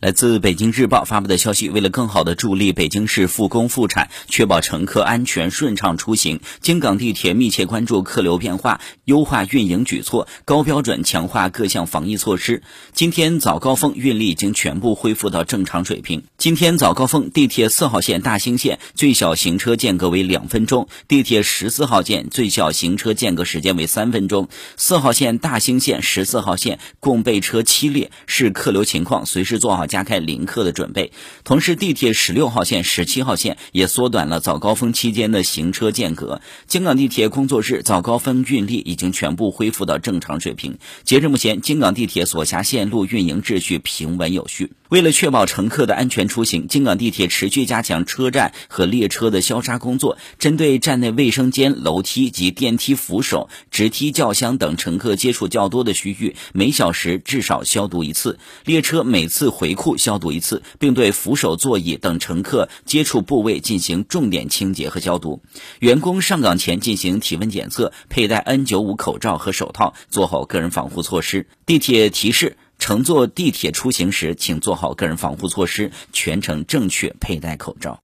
来自北京日报发布的消息，为了更好的助力北京市复工复产，确保乘客安全顺畅出行，京港地铁密切关注客流变化，优化运营举措，高标准强化各项防疫措施。今天早高峰运力已经全部恢复到正常水平。今天早高峰，地铁四号线大兴线最小行车间隔为两分钟，地铁十四号线最小行车间隔时间为三分钟。四号线、大兴线、十四号线共备车七列，视客流情况随时做好。加开临客的准备，同时地铁十六号线、十七号线也缩短了早高峰期间的行车间隔。京港地铁工作日早高峰运力已经全部恢复到正常水平。截至目前，京港地铁所辖线路运营秩序平稳有序。为了确保乘客的安全出行，京港地铁持续加强车站和列车的消杀工作，针对站内卫生间、楼梯及电梯扶手、直梯轿厢等乘客接触较多的区域，每小时至少消毒一次；列车每次回库消毒一次，并对扶手座椅等乘客接触部位进行重点清洁和消毒。员工上岗前进行体温检测，佩戴 N95 口罩和手套，做好个人防护措施。地铁提示。乘坐地铁出行时，请做好个人防护措施，全程正确佩戴口罩。